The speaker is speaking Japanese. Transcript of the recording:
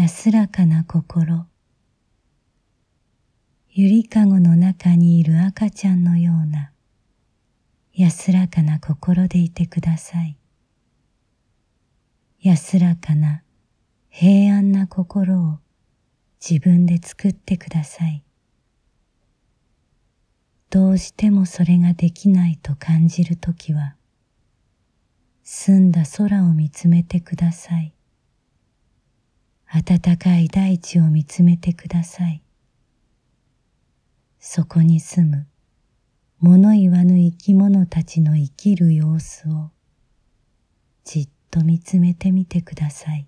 安らかな心ゆりかごの中にいる赤ちゃんのような安らかな心でいてください。安らかな平安な心を自分で作ってください。どうしてもそれができないと感じるときは、澄んだ空を見つめてください。暖かい大地を見つめてください。そこに住む物言わぬ生き物たちの生きる様子をじっと見つめてみてください。